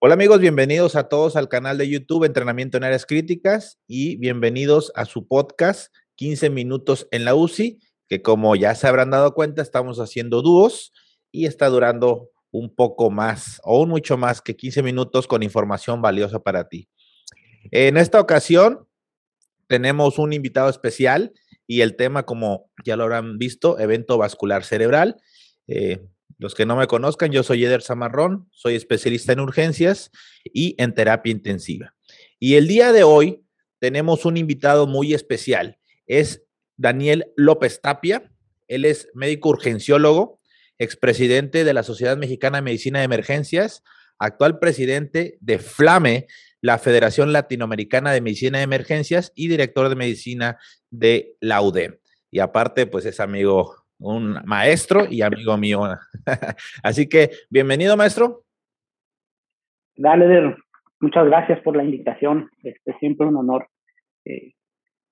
Hola amigos, bienvenidos a todos al canal de YouTube Entrenamiento en Áreas Críticas y bienvenidos a su podcast 15 minutos en la UCI, que como ya se habrán dado cuenta, estamos haciendo dúos y está durando un poco más un mucho más que 15 minutos con información valiosa para ti. En esta ocasión tenemos un invitado especial y el tema, como ya lo habrán visto, evento vascular cerebral. Eh, los que no me conozcan, yo soy Eder Zamarrón, soy especialista en urgencias y en terapia intensiva. Y el día de hoy tenemos un invitado muy especial. Es Daniel López Tapia. Él es médico urgenciólogo, expresidente de la Sociedad Mexicana de Medicina de Emergencias, actual presidente de FLAME, la Federación Latinoamericana de Medicina de Emergencias y director de medicina de la UDEM. Y aparte, pues es amigo un maestro y amigo mío. Así que, bienvenido, maestro. Dale, muchas gracias por la invitación. Este, siempre un honor eh,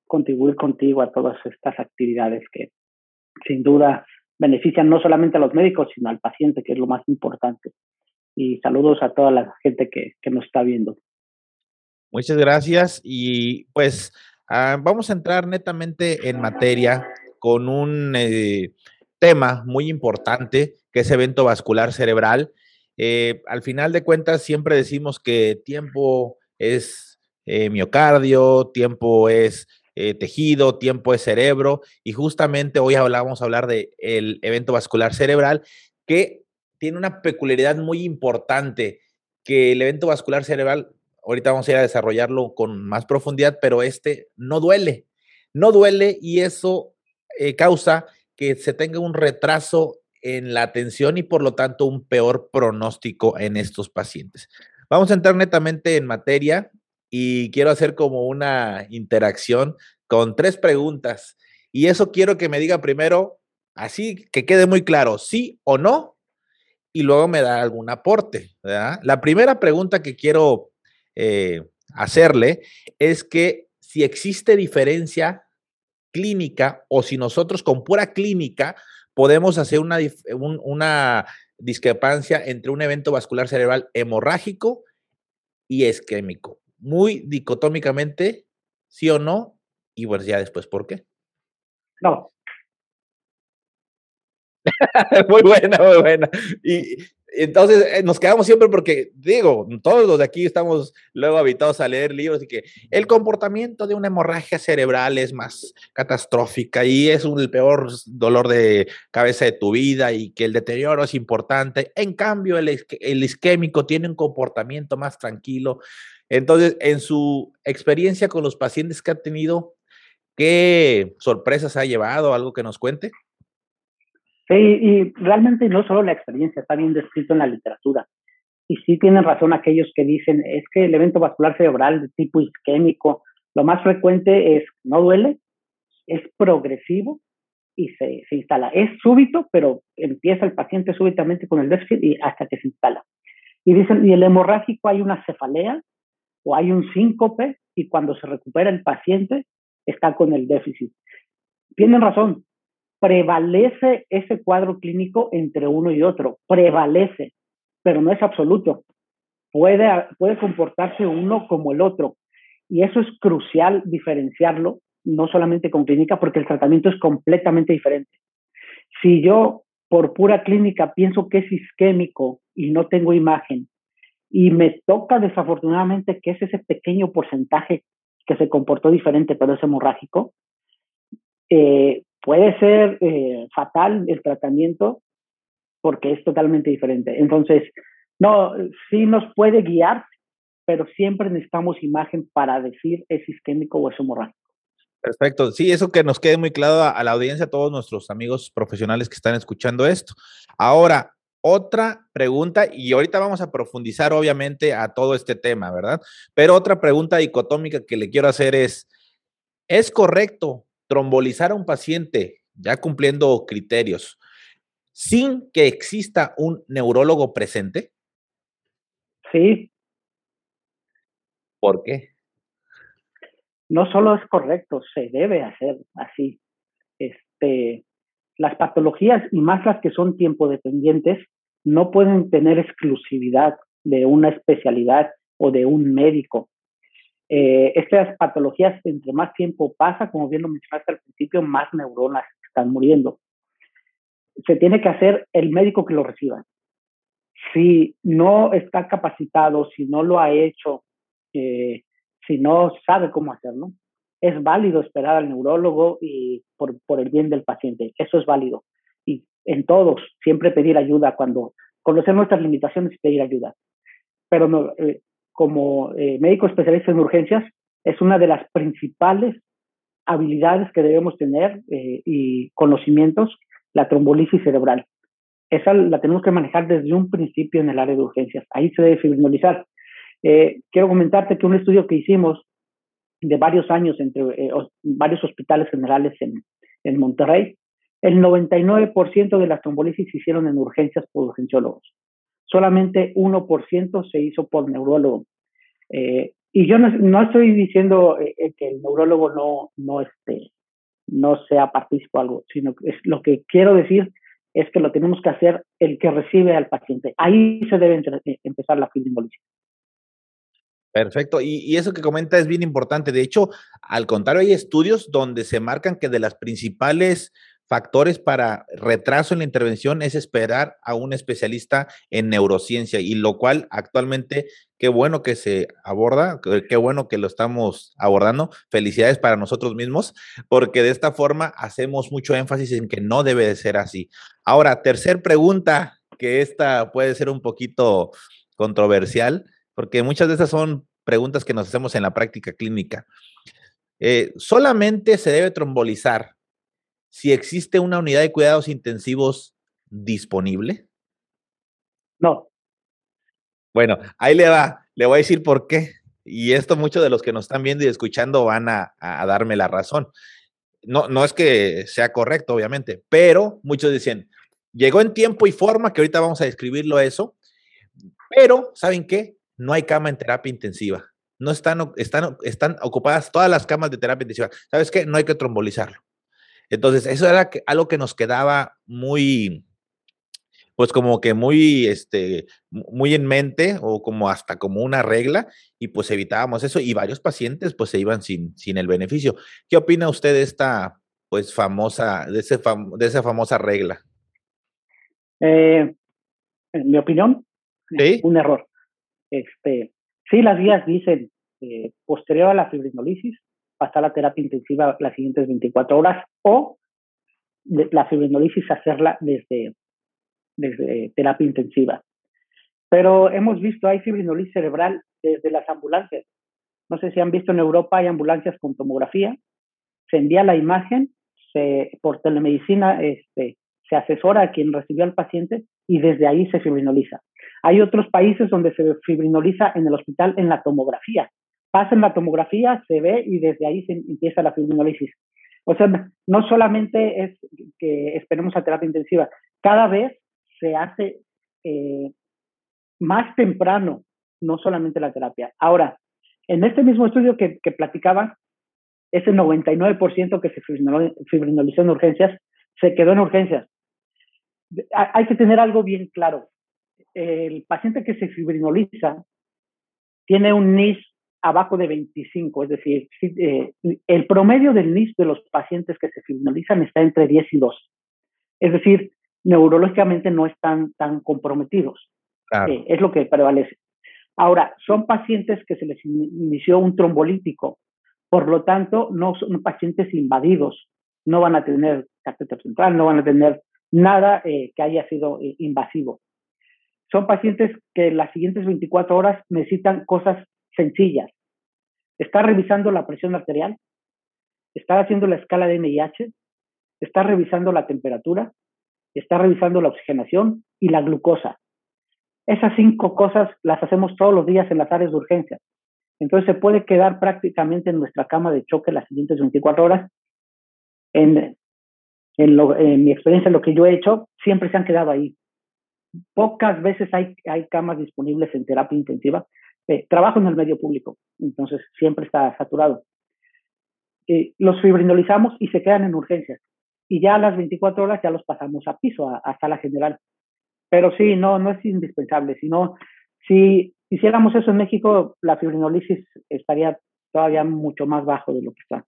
contribuir contigo a todas estas actividades que sin duda benefician no solamente a los médicos, sino al paciente, que es lo más importante. Y saludos a toda la gente que, que nos está viendo. Muchas gracias. Y pues ah, vamos a entrar netamente en materia con un eh, tema muy importante, que es evento vascular cerebral. Eh, al final de cuentas, siempre decimos que tiempo es eh, miocardio, tiempo es tejido, tiempo es cerebro, y justamente hoy vamos a hablar del el evento vascular cerebral, que tiene una peculiaridad muy importante, que el evento vascular cerebral, ahorita vamos a ir a desarrollarlo con más profundidad, pero este no duele, no duele y eso eh, causa que se tenga un retraso en la atención y por lo tanto un peor pronóstico en estos pacientes. Vamos a entrar netamente en materia y quiero hacer como una interacción con tres preguntas. Y eso quiero que me diga primero, así que quede muy claro, sí o no, y luego me da algún aporte. La primera pregunta que quiero eh, hacerle es que si existe diferencia clínica o si nosotros con pura clínica podemos hacer una, una discrepancia entre un evento vascular cerebral hemorrágico y isquémico. Muy dicotómicamente, sí o no, y pues ya después, ¿por qué? No. muy buena, muy buena. Y, entonces eh, nos quedamos siempre porque, digo, todos los de aquí estamos luego habitados a leer libros y que el comportamiento de una hemorragia cerebral es más catastrófica y es un, el peor dolor de cabeza de tu vida y que el deterioro es importante. En cambio, el, el isquémico tiene un comportamiento más tranquilo. Entonces, en su experiencia con los pacientes que ha tenido, ¿qué sorpresas ha llevado? ¿Algo que nos cuente? Sí, y realmente no solo la experiencia, está bien descrito en la literatura. Y sí tienen razón aquellos que dicen, es que el evento vascular cerebral de tipo isquémico, lo más frecuente es, no duele, es progresivo y se, se instala. Es súbito, pero empieza el paciente súbitamente con el déficit y hasta que se instala. Y dicen, y el hemorrágico hay una cefalea o hay un síncope y cuando se recupera el paciente está con el déficit. Tienen razón, prevalece ese cuadro clínico entre uno y otro, prevalece, pero no es absoluto. Puede, puede comportarse uno como el otro. Y eso es crucial diferenciarlo, no solamente con clínica, porque el tratamiento es completamente diferente. Si yo por pura clínica pienso que es isquémico y no tengo imagen, y me toca desafortunadamente que es ese pequeño porcentaje que se comportó diferente, pero es hemorrágico, eh, puede ser eh, fatal el tratamiento porque es totalmente diferente. Entonces, no, sí nos puede guiar, pero siempre necesitamos imagen para decir es isquémico o es hemorrágico. Perfecto. Sí, eso que nos quede muy claro a, a, la audiencia, a todos nuestros amigos profesionales que están escuchando esto. Ahora, otra pregunta, y ahorita vamos a profundizar obviamente a todo este tema, ¿verdad? Pero otra pregunta dicotómica que le quiero hacer es, ¿es correcto trombolizar a un paciente ya cumpliendo criterios sin que exista un neurólogo presente? Sí. ¿Por qué? No solo es correcto, se debe hacer así. Este, las patologías y más las que son tiempo dependientes no pueden tener exclusividad de una especialidad o de un médico. Eh, estas patologías, entre más tiempo pasa, como bien lo mencionaste al principio, más neuronas están muriendo. Se tiene que hacer el médico que lo reciba. Si no está capacitado, si no lo ha hecho, eh, si no sabe cómo hacerlo, es válido esperar al neurólogo y por, por el bien del paciente. Eso es válido. Y en todos, siempre pedir ayuda cuando conocer nuestras limitaciones y pedir ayuda. Pero no, eh, como eh, médico especialista en urgencias, es una de las principales habilidades que debemos tener eh, y conocimientos, la trombolisis cerebral. Esa la tenemos que manejar desde un principio en el área de urgencias. Ahí se debe fibrinolizar. Eh, quiero comentarte que un estudio que hicimos de varios años entre varios hospitales generales en, en Monterrey, el 99% de las trombolisis se hicieron en urgencias por urgenciólogos solamente 1% se hizo por neurólogo. Eh, y yo no, estoy diciendo eh, eh, que el neurólogo no, no, este, no sea partícipe o algo, sino que es, lo que quiero decir es que lo tenemos que hacer el que recibe al paciente. Ahí se debe empezar la fibrinolisis. Perfecto. Y, y, eso que comenta es bien importante. De hecho, al contrario, hay estudios donde se marcan que de las principales factores para retraso en la intervención es esperar a un especialista en neurociencia y lo cual actualmente qué bueno que se aborda, qué bueno que lo estamos abordando. Felicidades para nosotros mismos porque de esta forma hacemos mucho énfasis en que no debe de ser así. Ahora, tercer pregunta, que esta puede ser un poquito controversial porque muchas de esas son preguntas que nos hacemos en la práctica clínica. Eh, ¿Solamente se debe trombolizar si existe una unidad de cuidados intensivos disponible? No. Bueno, ahí le va, le voy a decir por qué. Y esto muchos de los que nos están viendo y escuchando van a, darme la razón. No, no es que sea correcto, obviamente, pero muchos dicen, llegó en tiempo y forma, que ahorita vamos a describirlo eso, pero ¿saben qué? No hay cama en terapia intensiva. No están, están, están ocupadas todas las camas de terapia intensiva. ¿Sabes qué? No hay que trombolizarlo. Entonces, eso era algo que nos quedaba muy, pues como que muy, este, muy en mente o como hasta como una regla y pues evitábamos eso y varios pacientes pues se iban sin, sin el beneficio. ¿Qué opina usted de esta, pues famosa, de, ese de esa famosa regla? Eh, en mi opinión, un error. Este, sí, las guías dicen eh, posterior a la fibrinolisis pasar la terapia intensiva las siguientes 24 horas o la fibrinolisis hacerla desde, desde terapia intensiva. Pero hemos visto, hay fibrinolisis cerebral desde las ambulancias. No sé si han visto en Europa, hay ambulancias con tomografía. Se envía la imagen, se, por telemedicina este, se asesora a quien recibió al paciente y desde ahí se fibrinoliza. Hay otros países donde se fibrinoliza en el hospital en la tomografía en la tomografía, se ve y desde ahí se empieza la fibrinolisis. O sea, no solamente es que esperemos a terapia intensiva, cada vez se hace eh, más temprano, no solamente la terapia. Ahora, en este mismo estudio que, que platicaba, ese 99% que se fibrinolizó en urgencias, se quedó en urgencias. Hay que tener algo bien claro. El paciente que se fibrinoliza tiene un NIS abajo de 25, es decir, eh, el promedio del NIS de los pacientes que se finalizan está entre 10 y 2. Es decir, neurológicamente no están tan comprometidos. Eh, es lo que prevalece. Ahora, son pacientes que se les inició un trombolítico, por lo tanto, no son pacientes invadidos, no van a tener catéter central, no van a tener nada eh, que haya sido invasivo. Son pacientes que las siguientes 24 horas necesitan cosas sencillas. Está revisando la presión arterial, está haciendo la escala de MIH, está revisando la temperatura, está revisando la oxigenación y la glucosa. Esas cinco cosas las hacemos todos los días en las áreas de urgencia. Entonces se puede quedar prácticamente en nuestra cama de choque las siguientes 24 horas. En, en, mi experiencia, lo que yo he hecho, siempre se han quedado ahí. Pocas veces hay, hay camas disponibles en terapia intensiva trabajo en el medio público, entonces siempre está saturado. Eh, los fibrinolizamos y se quedan en urgencias. Y ya a las 24 horas ya los pasamos a piso, a, sala general. Pero sí, no, no es indispensable, sino Si hiciéramos eso en México, la fibrinolisis estaría todavía mucho más bajo de lo que está.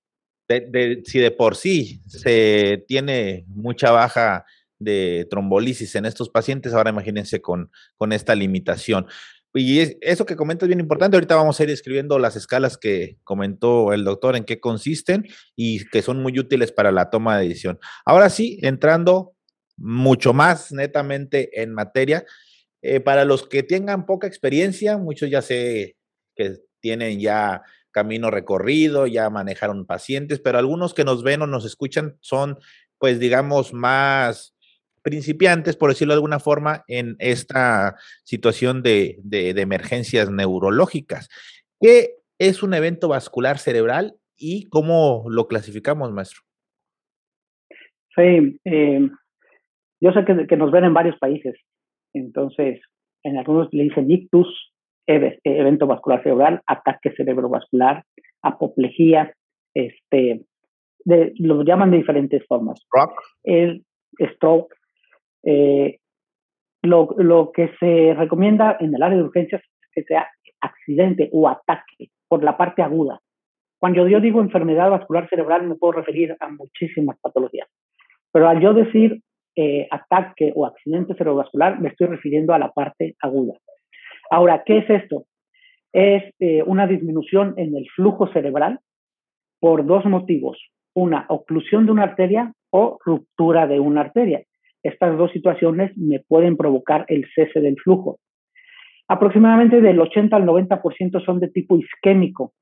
si de por sí se tiene mucha baja de trombolisis en estos pacientes, ahora imagínense con, con esta limitación. Y eso que comentas es bien importante. Ahorita vamos a ir escribiendo las escalas que comentó el doctor en qué consisten y que son muy útiles para la toma de decisión. Ahora sí, entrando mucho más netamente en materia, eh, para los que tengan poca experiencia, muchos ya sé que tienen ya camino recorrido, ya manejaron pacientes, pero algunos que nos ven o nos escuchan son, pues digamos, más principiantes, por decirlo de alguna forma, en esta situación de, emergencias neurológicas. ¿Qué es un evento vascular cerebral y cómo lo clasificamos, maestro? Sí, eh, yo sé que, nos ven en varios países, entonces en algunos le dicen ictus, evento vascular cerebral, ataque cerebrovascular, apoplejía, este, lo llaman de diferentes formas. Stroke. El stroke, eh, lo, que se recomienda en el área de urgencias es que sea accidente o ataque por la parte aguda. Cuando yo digo enfermedad vascular cerebral me puedo referir a muchísimas patologías, pero al yo decir eh, ataque o accidente cerebrovascular me estoy refiriendo a la parte aguda. Ahora, ¿qué es esto? Es eh, una disminución en el flujo cerebral por dos motivos. Una, oclusión de una arteria o ruptura de una arteria. Estas dos situaciones me pueden provocar el cese del flujo. Aproximadamente del 80 al 90% son de tipo isquémico.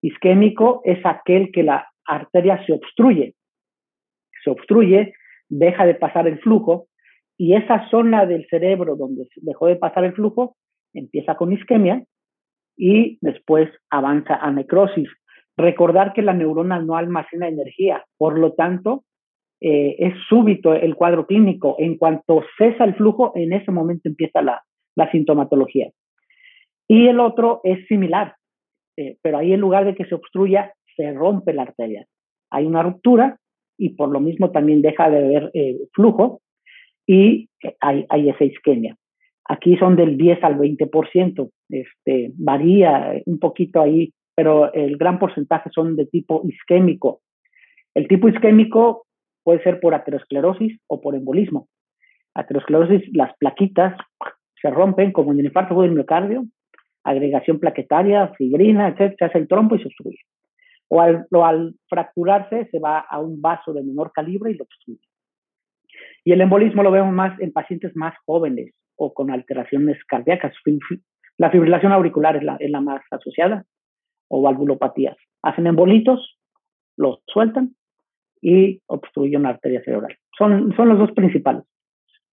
Isquémico es aquel que la arteria se obstruye. Se obstruye, deja de pasar el flujo y esa zona del cerebro donde dejó de pasar el flujo empieza con isquemia y después avanza a necrosis. Recordar que la neurona no almacena energía, por lo tanto, eh, es súbito el cuadro clínico. En cuanto cesa el flujo, en ese momento empieza la, sintomatología. Y el otro es similar, eh, pero ahí en lugar de que se obstruya, se rompe la arteria. Hay una ruptura y por lo mismo también deja de haber eh, flujo y hay, hay esa isquemia. Aquí son del 10 al 20%, este, varía un poquito ahí, pero el gran porcentaje son de tipo isquémico. El tipo isquémico Puede ser por aterosclerosis o por embolismo. Aterosclerosis, las plaquitas se rompen como en el infarto del miocardio, agregación plaquetaria, fibrina, etc. Se hace el trompo y se obstruye. O al, fracturarse se va a un vaso de menor calibre y lo obstruye. Y el embolismo lo vemos más en pacientes más jóvenes o con alteraciones cardíacas. La fibrilación auricular es la, es la más asociada o valvulopatías. Hacen embolitos, los sueltan y obstruye una arteria cerebral. Son, son los dos principales.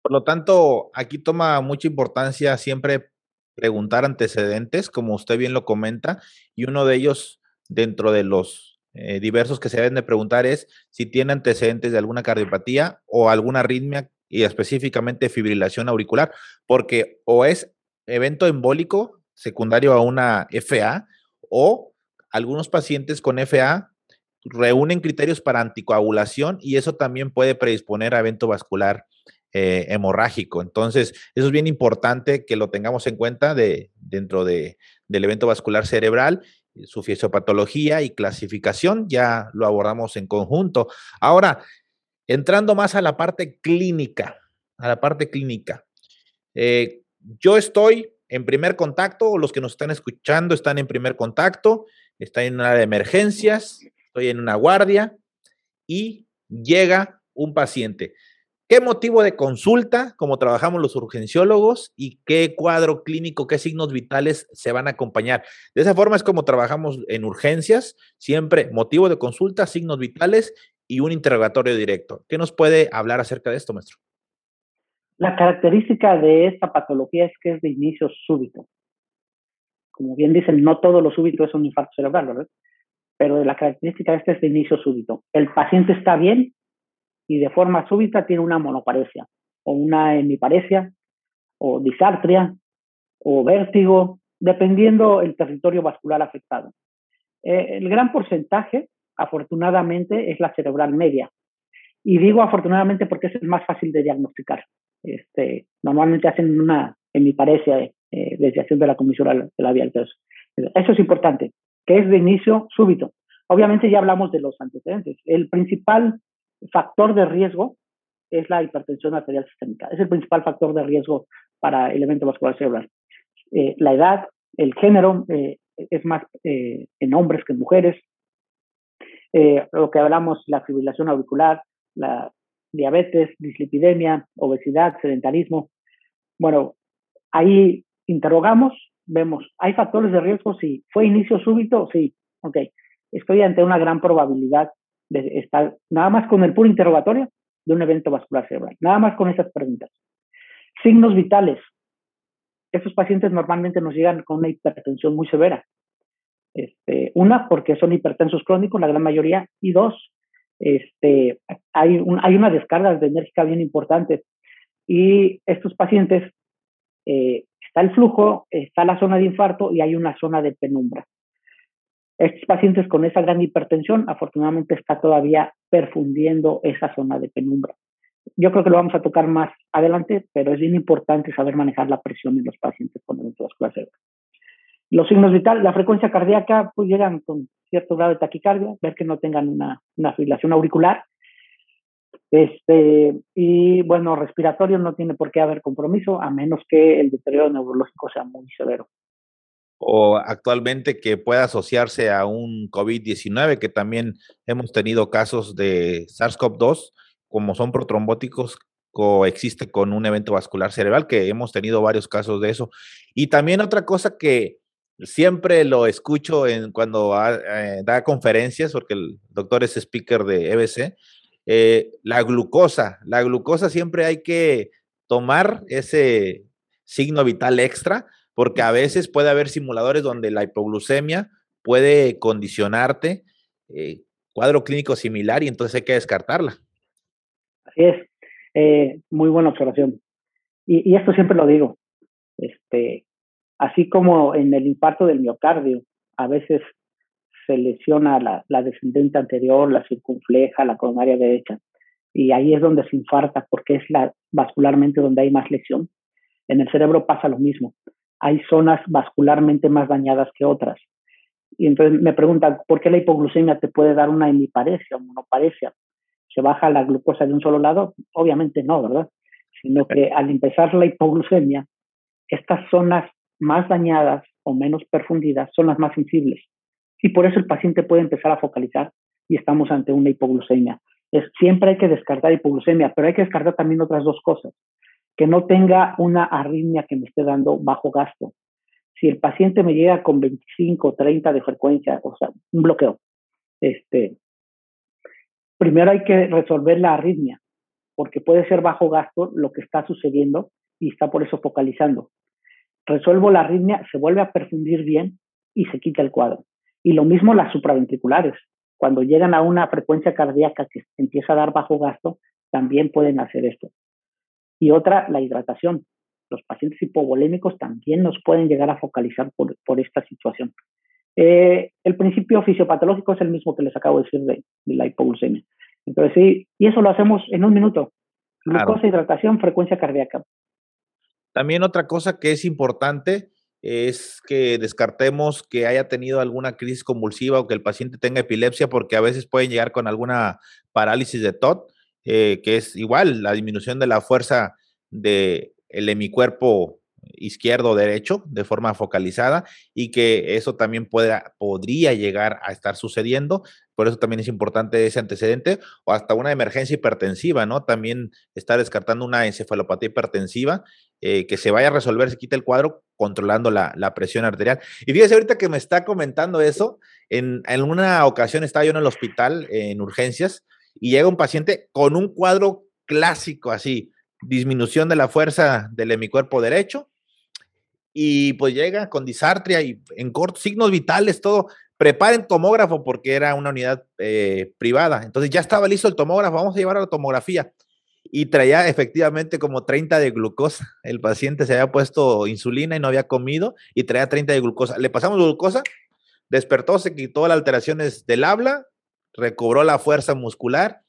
Por lo tanto, aquí toma mucha importancia siempre preguntar antecedentes, como usted bien lo comenta, y uno de ellos dentro de los eh, diversos que se deben de preguntar es si tiene antecedentes de alguna cardiopatía o alguna arritmia y específicamente fibrilación auricular, porque o es evento embólico secundario a una FA o algunos pacientes con FA reúnen criterios para anticoagulación y eso también puede predisponer a evento vascular eh, hemorrágico. Entonces, eso es bien importante que lo tengamos en cuenta de, dentro de, del evento vascular cerebral, su fisiopatología y clasificación, ya lo abordamos en conjunto. Ahora, entrando más a la parte clínica, a la parte clínica. Eh, yo estoy en primer contacto, o los que nos están escuchando están en primer contacto, están en una de emergencias, estoy en una guardia y llega un paciente. ¿Qué motivo de consulta, como trabajamos los urgenciólogos, y qué cuadro clínico, qué signos vitales se van a acompañar? De esa forma es como trabajamos en urgencias, siempre motivo de consulta, signos vitales y un interrogatorio directo. ¿Qué nos puede hablar acerca de esto, maestro? La característica de esta patología es que es de inicio súbito. Como bien dicen, no todo lo súbito es un infarto cerebral, ¿verdad? Pero la característica de este es de inicio súbito. El paciente está bien y de forma súbita tiene una monoparesia o una hemiparesia o disartria o vértigo, dependiendo el territorio vascular afectado. Eh, el gran porcentaje, afortunadamente, es la cerebral media. Y digo afortunadamente porque es el más fácil de diagnosticar. Este, normalmente hacen una hemiparesia eh, desviación de la comisión labial. Entonces, eso es importante, que es de inicio súbito. Obviamente ya hablamos de los antecedentes. El principal factor de riesgo es la hipertensión arterial sistémica. Es el principal factor de riesgo para el evento vascular cerebral. Eh, la edad, el género eh, es más eh, en hombres que en mujeres. lo que hablamos, la fibrilación auricular, la diabetes, dislipidemia, obesidad, sedentarismo. Bueno, ahí interrogamos, vemos, ¿hay factores de riesgo? Sí. ¿Fue inicio súbito? Sí. Ok. Estoy ante una gran probabilidad de estar, nada más con el puro interrogatorio, de un evento vascular cerebral. Nada más con esas preguntas. Signos vitales. Estos pacientes normalmente nos llegan con una hipertensión muy severa. Este, una, porque son hipertensos crónicos, la gran mayoría, y dos, este, hay, un, hay una descarga de enérgica bien importante. Y estos pacientes, eh, está el flujo, está la zona de infarto y hay una zona de penumbra. Estos pacientes con esa gran hipertensión, afortunadamente, está todavía perfundiendo esa zona de penumbra. Yo creo que lo vamos a tocar más adelante, pero es bien importante saber manejar la presión en los pacientes con vascular Los signos vitales, la frecuencia cardíaca, pues llegan con cierto grado de taquicardia, ver que no tengan una, una fibrilación auricular. Este, y bueno, respiratorio no tiene por qué haber compromiso, a menos que el deterioro neurológico sea muy severo o actualmente que pueda asociarse a un COVID-19, que también hemos tenido casos de SARS-CoV-2, como son protrombóticos, coexiste con un evento vascular cerebral, que hemos tenido varios casos de eso. Y también otra cosa que siempre lo escucho en, cuando eh, da conferencias, porque el doctor es speaker de EBC, eh, la glucosa. La glucosa siempre hay que tomar ese signo vital extra porque a veces puede haber simuladores donde la hipoglucemia puede condicionarte eh, cuadro clínico similar y entonces hay que descartarla. Así es, eh, muy buena observación. Y, esto siempre lo digo, este, así como en el infarto del miocardio, a veces se lesiona la, descendente anterior, la circunfleja, la coronaria derecha, y ahí es donde se infarta porque es la vascularmente donde hay más lesión. En el cerebro pasa lo mismo hay zonas vascularmente más dañadas que otras. Y entonces me preguntan, ¿por qué la hipoglucemia te puede dar una hemiparesia o monoparesia? ¿Se baja la glucosa de un solo lado? Obviamente no, ¿verdad? Sino que al empezar la hipoglucemia, estas zonas más dañadas o menos perfundidas son las más sensibles. Y por eso el paciente puede empezar a focalizar y estamos ante una hipoglucemia. Es, siempre hay que descartar hipoglucemia, pero hay que descartar también otras dos cosas que no tenga una arritmia que me esté dando bajo gasto. Si el paciente me llega con 25 o 30 de frecuencia, o sea, un bloqueo, este, primero hay que resolver la arritmia, porque puede ser bajo gasto lo que está sucediendo y está por eso focalizando. Resuelvo la arritmia, se vuelve a perfundir bien y se quita el cuadro. Y lo mismo las supraventriculares. Cuando llegan a una frecuencia cardíaca que empieza a dar bajo gasto, también pueden hacer esto. Y otra, la hidratación. Los pacientes hipovolémicos también nos pueden llegar a focalizar por, por esta situación. Eh, el principio fisiopatológico es el mismo que les acabo de decir de, la hipoglucemia. Entonces, sí, y eso lo hacemos en un minuto. Glucosa, hidratación, frecuencia cardíaca. También otra cosa que es importante es que descartemos que haya tenido alguna crisis convulsiva o que el paciente tenga epilepsia, porque a veces pueden llegar con alguna parálisis de TOT eh, que es igual la disminución de la fuerza del el hemicuerpo izquierdo o derecho de forma focalizada y que eso también pueda, podría llegar a estar sucediendo. Por eso también es importante ese antecedente o hasta una emergencia hipertensiva, ¿no? También está descartando una encefalopatía hipertensiva eh, que se vaya a resolver, se quita el cuadro controlando la, presión arterial. Y fíjese ahorita que me está comentando eso, en, en una ocasión estaba yo en el hospital en urgencias y llega un paciente con un cuadro clásico así, disminución de la fuerza del hemicuerpo derecho, y pues llega con disartria y en corto, signos vitales, todo. Preparen tomógrafo porque era una unidad eh, privada. Entonces ya estaba listo el tomógrafo, vamos a llevar a la tomografía. Y traía efectivamente como 30 de glucosa. El paciente se había puesto insulina y no había comido y traía 30 de glucosa. Le pasamos glucosa, despertó, se quitó las alteraciones del habla, recobró la fuerza muscular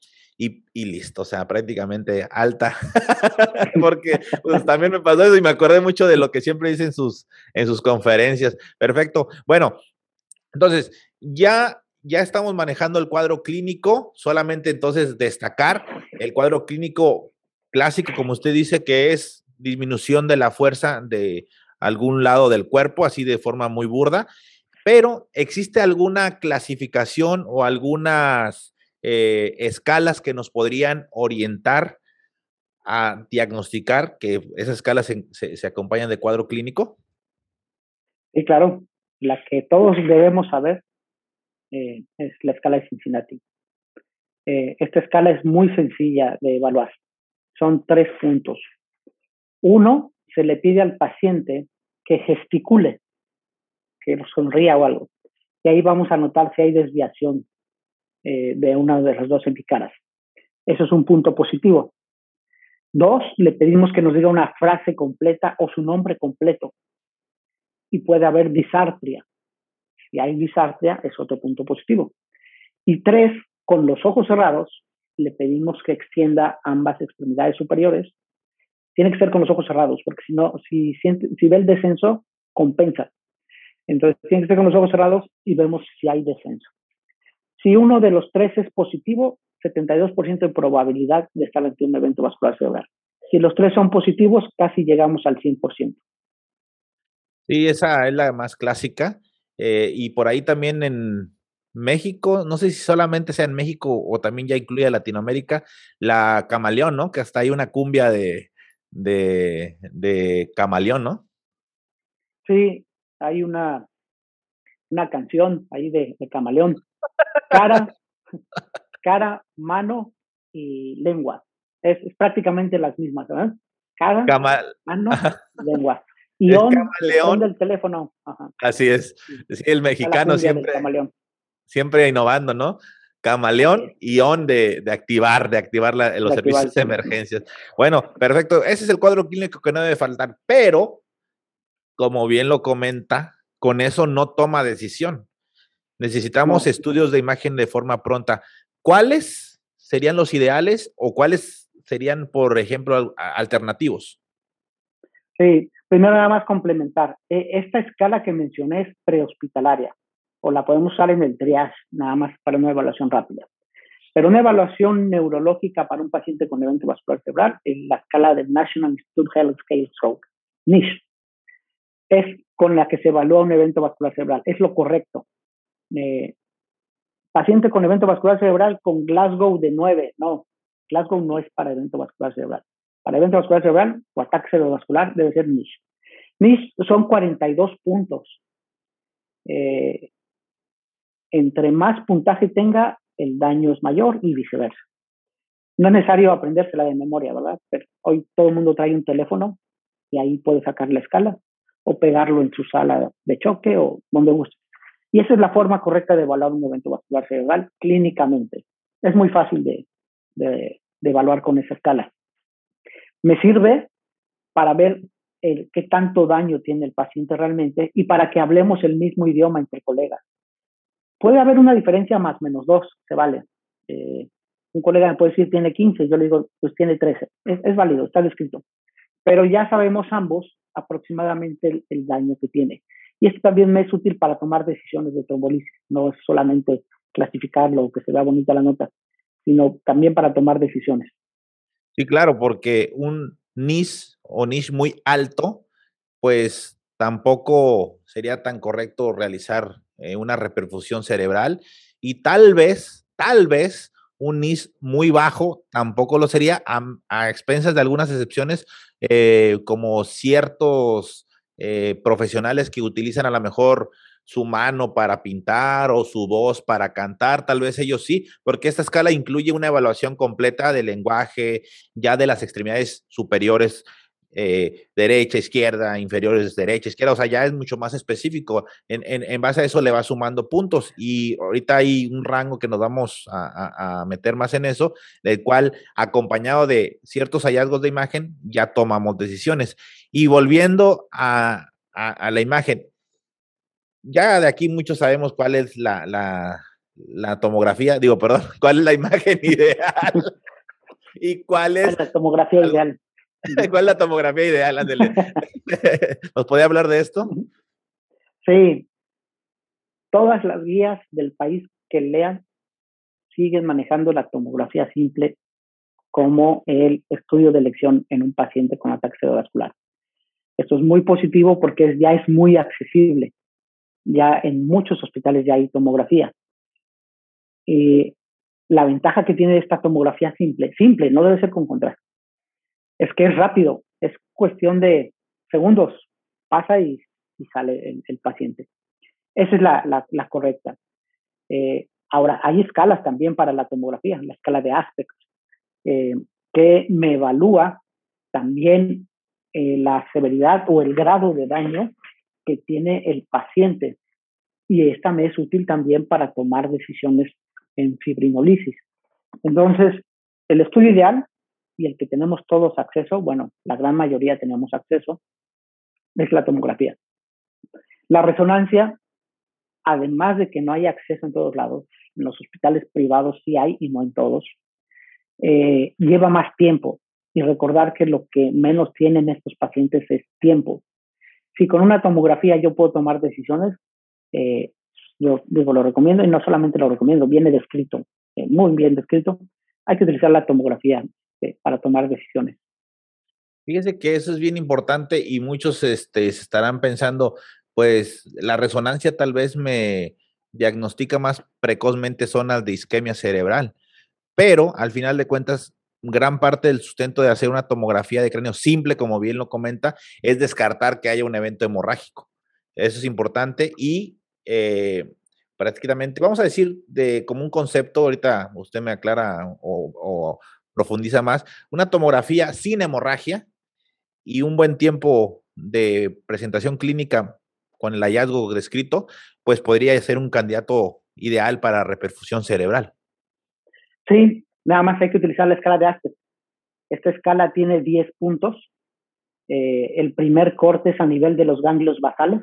y, listo, o sea, prácticamente alta, porque pues, también me pasó eso y me acordé mucho de lo que siempre dicen sus, en sus conferencias. Perfecto. Bueno, entonces, ya, ya estamos manejando el cuadro clínico, solamente entonces destacar el cuadro clínico clásico, como usted dice, que es disminución de la fuerza de algún lado del cuerpo, así de forma muy burda, pero ¿existe alguna clasificación o algunas eh, escalas que nos podrían orientar a diagnosticar que esas escalas se, acompañan de cuadro clínico? Sí, claro. La que todos debemos saber eh, es la escala de Cincinnati. Eh, esta escala es muy sencilla de evaluar. Son tres puntos. Uno, se le pide al paciente que gesticule, que sonría o algo. Y ahí vamos a notar si hay desviación eh, de una de las dos caras. Eso es un punto positivo. Dos, le pedimos que nos diga una frase completa o su nombre completo. Y puede haber disartria. Si hay disartria, es otro punto positivo. Y tres, con los ojos cerrados, le pedimos que extienda ambas extremidades superiores. Tiene que ser con los ojos cerrados, porque si no, si, si ve el descenso, compensa. Entonces, tiene que ser con los ojos cerrados y vemos si hay descenso. Si uno de los tres es positivo, 72% de probabilidad de estar ante un evento vascular cerebral. Si los tres son positivos, casi llegamos al 100%. Sí, esa es la más clásica. Eh, y por ahí también en México, no sé si solamente sea en México o también ya incluye Latinoamérica, la camaleón, ¿no? Que hasta hay una cumbia de, de, de camaleón, ¿no? Sí, hay una, una canción ahí de, de camaleón cara, cara, mano y lengua. Es, prácticamente las mismas, ¿verdad? Cara, mano, lengua. Y on, del teléfono. Así es. el mexicano siempre, siempre innovando, ¿no? Camaleón y on de, activar, de activar los servicios de emergencias. Bueno, perfecto. Ese es el cuadro clínico que no debe faltar, pero, como bien lo comenta, con eso no toma decisión. Necesitamos estudios de imagen de forma pronta. ¿Cuáles serían los ideales o cuáles serían, por ejemplo, alternativos? Sí, primero nada más complementar. E, esta escala que mencioné es prehospitalaria o la podemos usar en el triage, nada más para una evaluación rápida. Pero una evaluación neurológica para un paciente con evento vascular cerebral es la escala del National Institute Health Scale Stroke, NISH. Es con la que se evalúa un evento vascular cerebral. Es lo correcto paciente con evento vascular cerebral con Glasgow de 9. No, Glasgow no es para evento vascular cerebral. Para evento vascular cerebral o ataque cerebrovascular debe ser NISH. NISH son 42 puntos. Eh, entre más puntaje tenga, el daño es mayor y viceversa. No es necesario aprendérsela de memoria, ¿verdad? Pero hoy todo el mundo trae un teléfono y ahí puede sacar la escala o pegarlo en su sala de choque o donde guste. Y esa es la forma correcta de evaluar un evento vascular cerebral clínicamente. Es muy fácil de, evaluar con esa escala. Me sirve para ver qué tanto daño tiene el paciente realmente y para que hablemos el mismo idioma entre colegas. Puede haber una diferencia más menos dos, se vale. Eh, un colega me puede decir tiene 15, yo le digo pues tiene 13. Es, válido, está descrito. Pero ya sabemos ambos aproximadamente el daño que tiene. Y esto también me es útil para tomar decisiones de trombolisis. No es solamente clasificarlo, que se vea bonita la nota, sino también para tomar decisiones. Sí, claro, porque un NIS o NIS muy alto, pues tampoco sería tan correcto realizar eh, una reperfusión cerebral y tal vez, tal vez un NIS muy bajo tampoco lo sería a, expensas de algunas excepciones eh, como ciertos eh, profesionales que utilizan a lo mejor su mano para pintar o su voz para cantar, tal vez ellos sí, porque esta escala incluye una evaluación completa del lenguaje, ya de las extremidades superiores eh, derecha, izquierda, inferiores, derecha, izquierda, o sea, ya es mucho más específico. En, base a eso le va sumando puntos y ahorita hay un rango que nos vamos a, meter más en eso, del cual acompañado de ciertos hallazgos de imagen ya tomamos decisiones. Y volviendo a, la imagen, ya de aquí muchos sabemos cuál es la, la tomografía, digo, perdón, cuál es la imagen ideal y cuál es la tomografía ideal. ¿Cuál es la tomografía ideal? ¿Nos podía hablar de esto? Sí. Todas las guías del país que lean siguen manejando la tomografía simple como el estudio de elección en un paciente con ataque cerebrovascular. Esto es muy positivo porque ya es muy accesible. Ya en muchos hospitales ya hay tomografía. Y la ventaja que tiene esta tomografía simple, simple, no debe ser con contraste, es que es rápido, es cuestión de segundos, pasa y, sale el, paciente. Esa es la, correcta. Eh, ahora, hay escalas también para la tomografía, la escala de Aspect, eh, que me evalúa también eh, la severidad o el grado de daño tiene el paciente. Y esta me es útil también para tomar decisiones en fibrinolisis. Entonces, el estudio ideal y el que tenemos todos acceso, bueno, la gran mayoría tenemos acceso, es la tomografía. La resonancia, además de que no hay acceso en todos lados, en los hospitales privados sí hay y no en todos, eh, lleva más tiempo. Y recordar que lo que menos tienen estos pacientes es tiempo. Si con una tomografía yo puedo tomar decisiones, eh, yo digo, lo recomiendo y no solamente lo recomiendo, viene descrito, eh, muy bien descrito. Hay que utilizar la tomografía para tomar decisiones. Fíjese que eso es bien importante y muchos este, se estarán pensando, pues la resonancia tal vez me diagnostica más precozmente zonas de isquemia cerebral pero al final de cuentas, gran parte del sustento de hacer una tomografía de cráneo simple, como bien lo comenta, es descartar que haya un evento hemorrágico. Eso es importante y eh, prácticamente, vamos a decir, de como un concepto, ahorita usted me aclara o, profundiza más, una tomografía sin hemorragia y un buen tiempo de presentación clínica con el hallazgo descrito, pues podría ser un candidato ideal para reperfusión cerebral. Sí, nada más hay que utilizar la escala de Aspect. Esta escala tiene 10 puntos. Eh, el primer corte es a nivel de los ganglios basales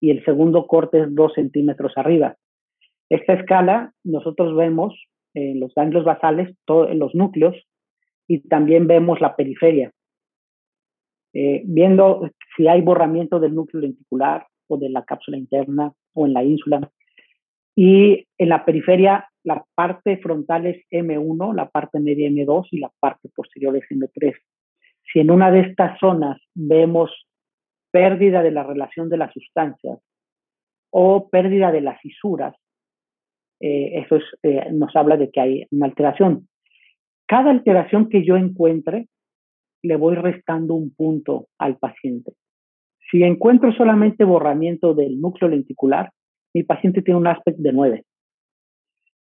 y el segundo corte es 2 centímetros arriba. Esta escala nosotros vemos los ganglios basales, en los núcleos y también vemos la periferia. Eh, viendo si hay borramiento del núcleo lenticular o de la cápsula interna o en la ínsula. Y en la periferia la parte frontal es M1, la parte media M2 y la parte posterior es M3. Si en una de estas zonas vemos pérdida de la relación de las sustancias o pérdida de las fisuras, eh, eso eh, nos habla de que hay una alteración. Cada alteración que yo encuentre, le voy restando un punto al paciente. Si encuentro solamente borramiento del núcleo lenticular, mi paciente tiene un aspecto de 9.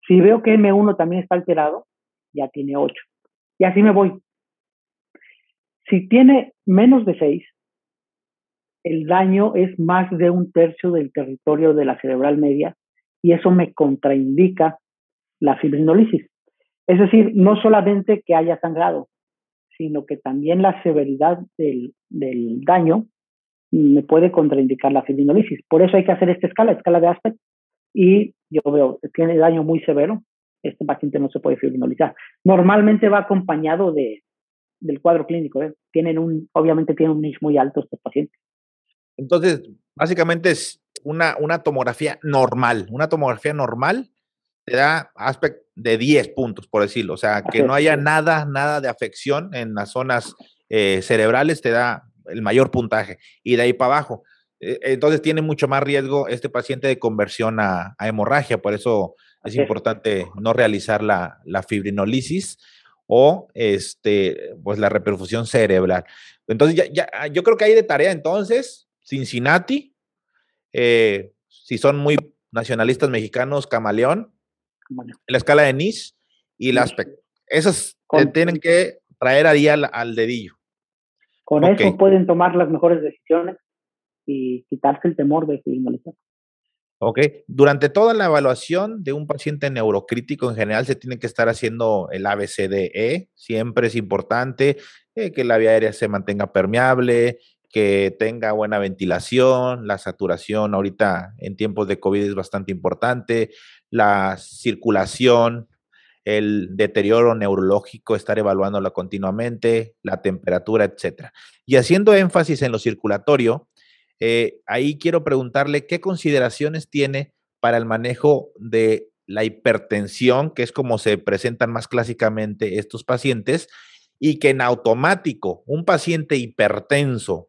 Si veo que M1 también está alterado, ya tiene 8. Y así me voy. Si tiene menos de 6, el daño es más de un tercio del territorio de la cerebral media y eso me contraindica la fibrinolisis. Es decir, no solamente que haya sangrado, sino que también la severidad del, daño me puede contraindicar la fibrinolisis. Por eso hay que hacer esta escala, escala de Aspect, y yo veo, tiene daño muy severo, este paciente no se puede fibrinolizar. Normalmente va acompañado de, del cuadro clínico, ¿eh? tienen un, obviamente tiene un niche muy alto este paciente. Entonces, básicamente es una, una tomografía normal, una tomografía normal te da aspecto de 10 puntos, por decirlo, o sea, que no haya nada, nada de afección en las zonas eh, cerebrales, te da el mayor puntaje, y de ahí para abajo. Eh, entonces tiene mucho más riesgo este paciente de conversión a, hemorragia, por eso es importante no realizar la, fibrinolisis o este, pues la reperfusión cerebral. Entonces, ya, ya, ah, yo creo que hay de tarea entonces, Cincinnati, eh, si son muy nacionalistas mexicanos, Camaleón, la escala de Nice y el aspecto. Esas tienen que traer ahí al, al dedillo. Con eso pueden tomar las mejores decisiones y quitarse el temor de finalizar. Ok. Durante toda la evaluación de un paciente neurocrítico en general se tiene que estar haciendo el ABCDE. Siempre es importante eh, que la vía aérea se mantenga permeable, que tenga buena ventilación, la saturación ahorita en tiempos de COVID es bastante importante, la circulación, el deterioro neurológico, estar evaluándolo continuamente, la temperatura, etcétera. Y haciendo énfasis en lo circulatorio, eh, ahí quiero preguntarle qué consideraciones tiene para el manejo de la hipertensión, que es como se presentan más clásicamente estos pacientes, y que en automático un paciente hipertenso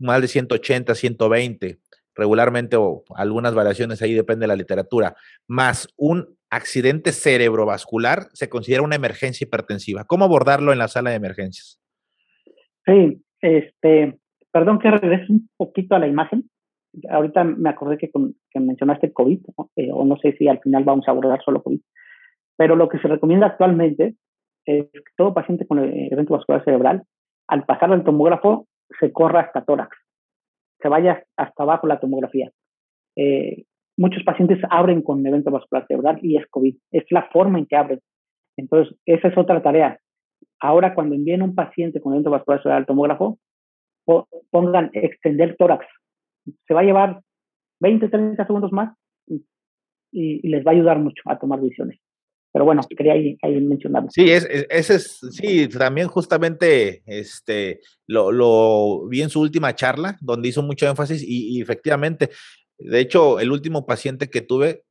más de 180, 120, regularmente o algunas variaciones ahí depende de la literatura, más un accidente cerebrovascular, se considera una emergencia hipertensiva. ¿Cómo abordarlo en la sala de emergencias? Sí, este, perdón que regrese un poquito a la imagen. Ahorita me acordé que, mencionaste COVID, eh, o no sé si al final vamos a abordar solo COVID, pero lo que se recomienda actualmente es que todo paciente con evento vascular cerebral, al pasar al tomógrafo, se corra hasta tórax, se vaya hasta abajo la tomografía. Eh, muchos pacientes abren con evento vascular cerebral y es COVID. Es la forma en que abren. Entonces, esa es otra tarea. Ahora, cuando envíen un paciente con evento vascular cerebral al tomógrafo, pongan extender tórax. Se va a llevar 20, 30 segundos más y les va a ayudar mucho a tomar decisiones. Pero bueno, quería ahí, mencionarlo. Sí, es, ese es, sí, también justamente este, lo, lo, vi en su última charla, donde hizo mucho énfasis y, efectivamente, de hecho, el último paciente que tuve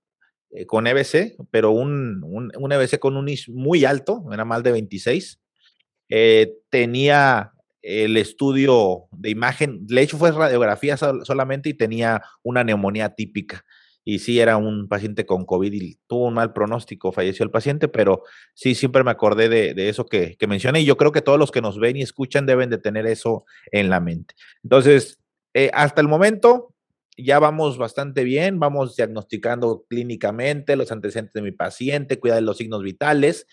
eh, con EBC, pero un, un, un, EBC con un IS muy alto, era más de 26, eh, tenía el estudio de imagen, de hecho fue radiografía solamente y tenía una neumonía típica y sí era un paciente con COVID y tuvo un mal pronóstico, falleció el paciente, pero sí, siempre me acordé de, eso que, mencioné y yo creo que todos los que nos ven y escuchan deben de tener eso en la mente. Entonces, eh, hasta el momento ya vamos bastante bien, vamos diagnosticando clínicamente los antecedentes de mi paciente, cuidar de los signos vitales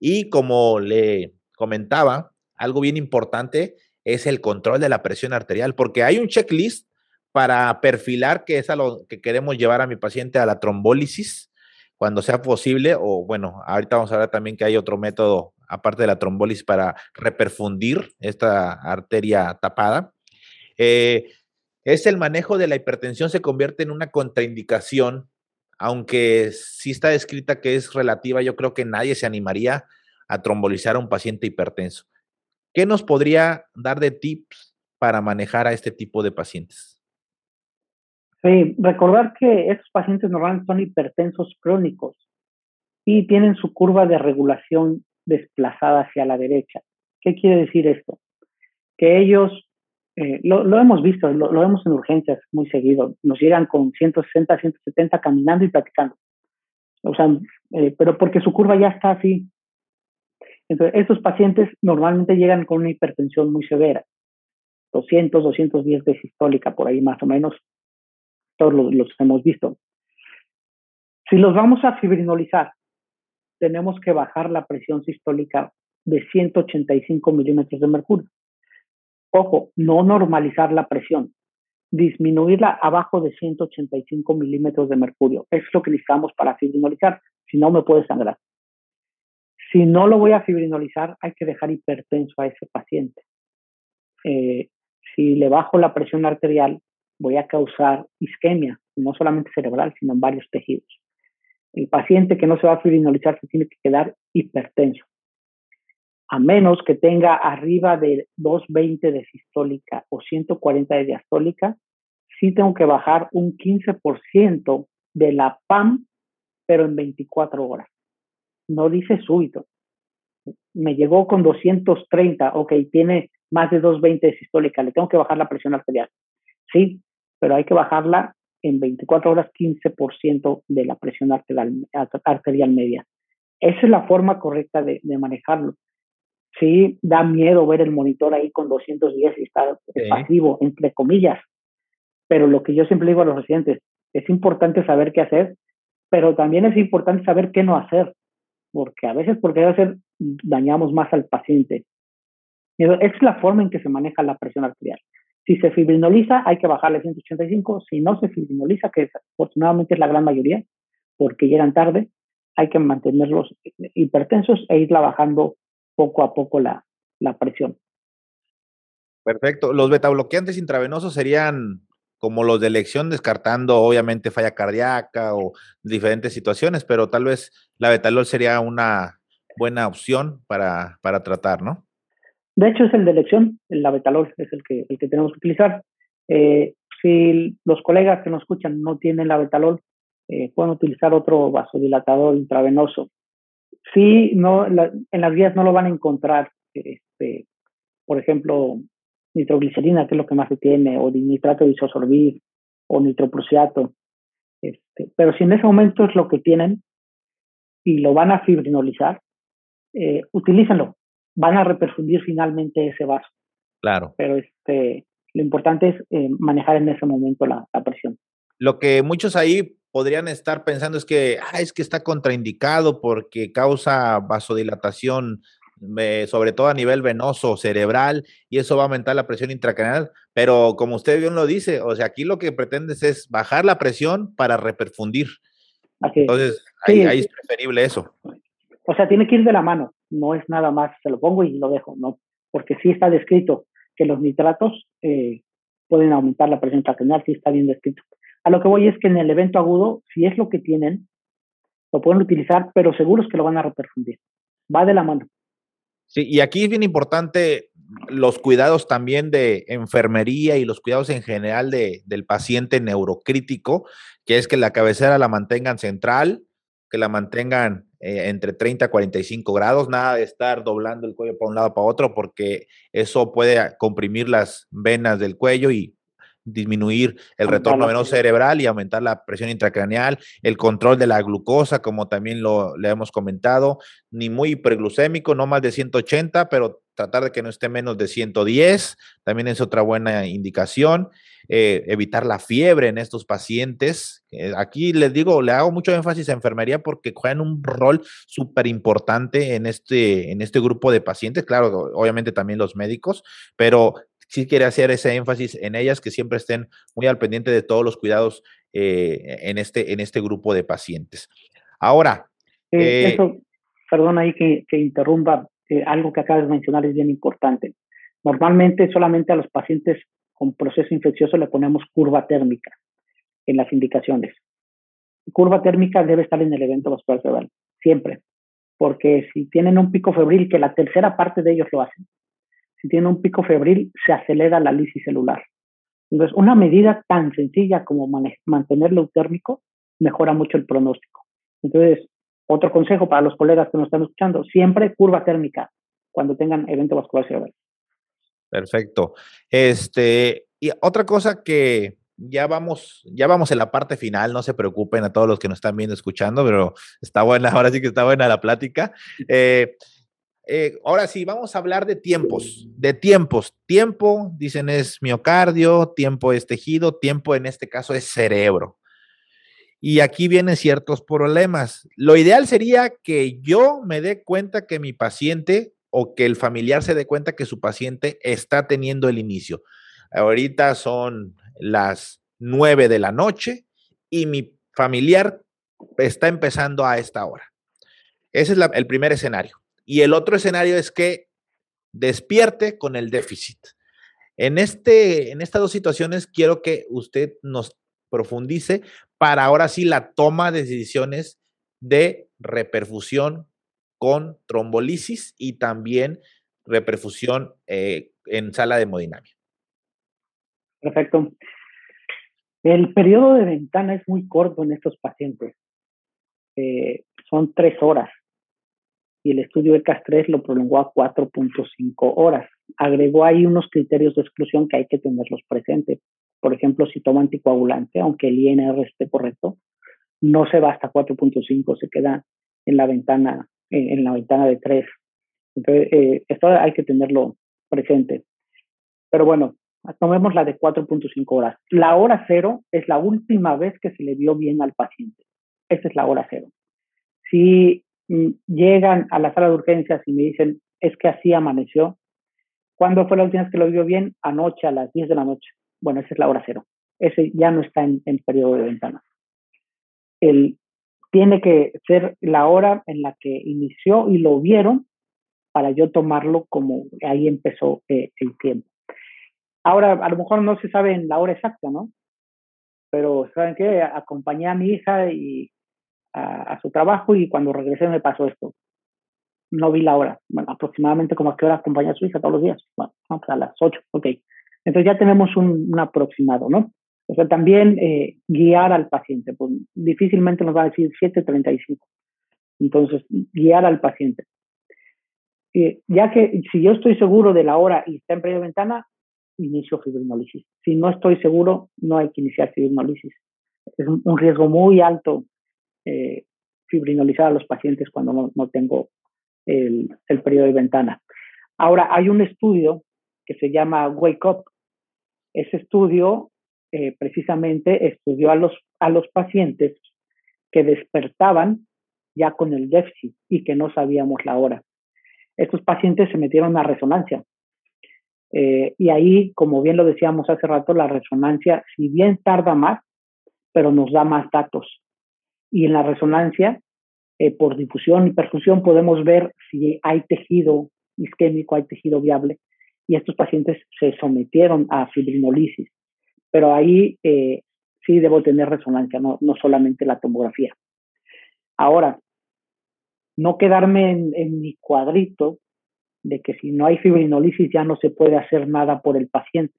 y como le comentaba, algo bien importante es el control de la presión arterial, porque hay un checklist para perfilar que es a lo que queremos llevar a mi paciente a la trombólisis cuando sea posible, o bueno, ahorita vamos a ver también que hay otro método aparte de la trombólisis para reperfundir esta arteria tapada. Eh, es el manejo de la hipertensión se convierte en una contraindicación, aunque sí está descrita que es relativa, yo creo que nadie se animaría a trombolizar a un paciente hipertenso. ¿Qué nos podría dar de tips para manejar a este tipo de pacientes? Sí, recordar que estos pacientes normalmente son hipertensos crónicos y tienen su curva de regulación desplazada hacia la derecha. ¿Qué quiere decir esto? Que ellos, eh, lo, hemos visto, lo, vemos en urgencias muy seguido, nos llegan con 160, 170 caminando y platicando. O sea, eh, pero porque su curva ya está así. Entonces, estos pacientes normalmente llegan con una hipertensión muy severa, 200, 210 de sistólica, por ahí más o menos, todos los, hemos visto. Si los vamos a fibrinolizar, tenemos que bajar la presión sistólica de 185 milímetros de mercurio. Ojo, no normalizar la presión, disminuirla abajo de 185 milímetros de mercurio. Es lo que necesitamos para fibrinolizar, si no me puede sangrar. Si no lo voy a fibrinolizar, hay que dejar hipertenso a ese paciente. Eh, si le bajo la presión arterial, voy a causar isquemia, no solamente cerebral, sino en varios tejidos. El paciente que no se va a fibrinolizar se tiene que quedar hipertenso. A menos que tenga arriba de 220 de sistólica o 140 de diastólica, sí tengo que bajar un 15% de la PAM, pero en 24 horas. No dice súbito. Me llegó con 230, ok, tiene más de 220 de sistólica, le tengo que bajar la presión arterial. Sí, pero hay que bajarla en 24 horas 15% de la presión arterial, media. Esa es la forma correcta de, manejarlo. Sí, da miedo ver el monitor ahí con 210 y está pasivo, entre comillas. Pero lo que yo siempre digo a los residentes, es importante saber qué hacer, pero también es importante saber qué no hacer, porque a veces por qué hacer dañamos más al paciente. Es la forma en que se maneja la presión arterial. Si se fibrinoliza, hay que bajarle 185. Si no se fibrinoliza, que afortunadamente es la gran mayoría, porque llegan tarde, hay que mantenerlos hipertensos e irla bajando poco a poco la, la presión. Perfecto. Los betabloqueantes intravenosos serían como los de elección, descartando obviamente falla cardíaca o diferentes situaciones, pero tal vez la betalol sería una buena opción para, para tratar, ¿no? De hecho, es el de elección, el betalol es el que, el que tenemos que utilizar. Eh, si los colegas que nos escuchan no tienen la betalol, eh, pueden utilizar otro vasodilatador intravenoso. Sí, no, en las vías no lo van a encontrar, este, por ejemplo, nitroglicerina, que es lo que más se tiene, o nitrato de isosorbid, o nitroprusiato. Este, pero si en ese momento es lo que tienen y lo van a fibrinolizar, eh, utilícenlo. Van a reperfundir finalmente ese vaso. Claro. Pero este, lo importante es eh, manejar en ese momento la, presión. Lo que muchos ahí podrían estar pensando es que ah, es que está contraindicado porque causa vasodilatación, sobre todo a nivel venoso, cerebral, y eso va a aumentar la presión intracraneal. Pero como usted bien lo dice, o sea, aquí lo que pretendes es bajar la presión para reperfundir. Entonces, ahí, ahí es preferible eso. O sea, tiene que ir de la mano, no es nada más, se lo pongo y lo dejo, no, porque sí está descrito que los nitratos eh, pueden aumentar la presión intracraneal, sí está bien descrito. A lo que voy es que en el evento agudo, si es lo que tienen, lo pueden utilizar, pero seguros que lo van a reperfundir. Va de la mano. Sí, y aquí es bien importante los cuidados también de enfermería y los cuidados en general de, del paciente neurocrítico, que es que la cabecera la mantengan central, que la mantengan eh, entre 30 a 45 grados, nada de estar doblando el cuello para un lado para otro, porque eso puede comprimir las venas del cuello y disminuir el retorno venoso cerebral y aumentar la presión intracraneal, el control de la glucosa, como también lo le hemos comentado, ni muy hiperglucémico, no más de 180, pero tratar de que no esté menos de 110, también es otra buena indicación. Eh, evitar la fiebre en estos pacientes. Eh, aquí les digo, le hago mucho énfasis a enfermería porque juegan un rol súper importante en este, en este grupo de pacientes, claro, obviamente también los médicos, pero sí quiere hacer ese énfasis en ellas, que siempre estén muy al pendiente de todos los cuidados eh, en, este, en este grupo de pacientes. Ahora. eso, perdón ahí que, que interrumpa, algo que acabas de mencionar es bien importante. Normalmente solamente a los pacientes con proceso infeccioso le ponemos curva térmica en las indicaciones. Curva térmica debe estar en el evento vascular cerebral, siempre, porque si tienen un pico febril, que la tercera parte de ellos lo hacen, si tienen un pico febril, se acelera la lisis celular. Entonces, una medida tan sencilla como mantenerlo eutérmico mejora mucho el pronóstico. Entonces, otro consejo para los colegas que nos están escuchando, siempre curva térmica cuando tengan evento vascular cerebral. Perfecto. Este, y otra cosa que ya vamos, ya vamos en la parte final, no se preocupen a todos los que nos están viendo, escuchando, pero está buena, ahora sí que está buena la plática. Eh, eh, ahora sí, vamos a hablar de tiempos, de tiempos. Tiempo, dicen, es miocardio, tiempo es tejido, tiempo en este caso es cerebro. Y aquí vienen ciertos problemas. Lo ideal sería que yo me dé cuenta que mi paciente o que el familiar se dé cuenta que su paciente está teniendo el inicio. Ahorita son las nueve de la noche y mi familiar está empezando a esta hora. Ese es el primer escenario. Y el otro escenario es que despierte con el déficit. En, este, en estas dos situaciones quiero que usted nos profundice para ahora sí la toma de decisiones de reperfusión con trombolisis y también reperfusión eh, en sala de hemodinamia. Perfecto. El periodo de ventana es muy corto en estos pacientes. Eh, son tres horas y el estudio de CAS3 lo prolongó a 4.5 horas. Agregó ahí unos criterios de exclusión que hay que tenerlos presentes. Por ejemplo, si toma anticoagulante, aunque el INR esté correcto, no se va hasta 4.5, se queda en la ventana en, la ventana de 3. Entonces, eh, esto hay que tenerlo presente. Pero bueno, tomemos la de 4.5 horas. La hora cero es la última vez que se le vio bien al paciente. Esa es la hora cero. Si llegan a la sala de urgencias y me dicen, es que así amaneció, ¿cuándo fue la última vez que lo vio bien? Anoche a las 10 de la noche. Bueno, esa es la hora cero. Ese ya no está en, periodo de ventana. El tiene que ser la hora en la que inició y lo vieron para yo tomarlo como ahí empezó eh, el tiempo. Ahora, a lo mejor no se sabe la hora exacta, ¿no? Pero, ¿saben qué? Acompañé a mi hija y a, su trabajo y cuando regresé me pasó esto. No vi la hora. Bueno, aproximadamente como a qué hora acompaña a su hija todos los días. Bueno, a las 8, ok. Entonces ya tenemos un, un aproximado, ¿no? O sea, también eh, guiar al paciente, pues difícilmente nos va a decir 7.35. Entonces, guiar al paciente. ya que si yo estoy seguro de la hora y está en de ventana, inicio fibrinolisis. Si no estoy seguro, no hay que iniciar fibrinolisis. Es un, riesgo muy alto eh, fibrinolizar a los pacientes cuando no, tengo el, el, periodo de ventana. Ahora, hay un estudio que se llama Wake Up. Ese estudio eh, precisamente estudió a los, a los pacientes que despertaban ya con el déficit y que no sabíamos la hora. Estos pacientes se metieron a resonancia. Eh, y ahí, como bien lo decíamos hace rato, la resonancia, si bien tarda más, pero nos da más datos. Y en la resonancia, eh, por difusión y perfusión, podemos ver si hay tejido isquémico, hay tejido viable. Y estos pacientes se sometieron a fibrinolisis. Pero ahí eh, sí debo tener resonancia, no, no solamente la tomografía. Ahora, no quedarme en, mi cuadrito de que si no hay fibrinolisis ya no se puede hacer nada por el paciente.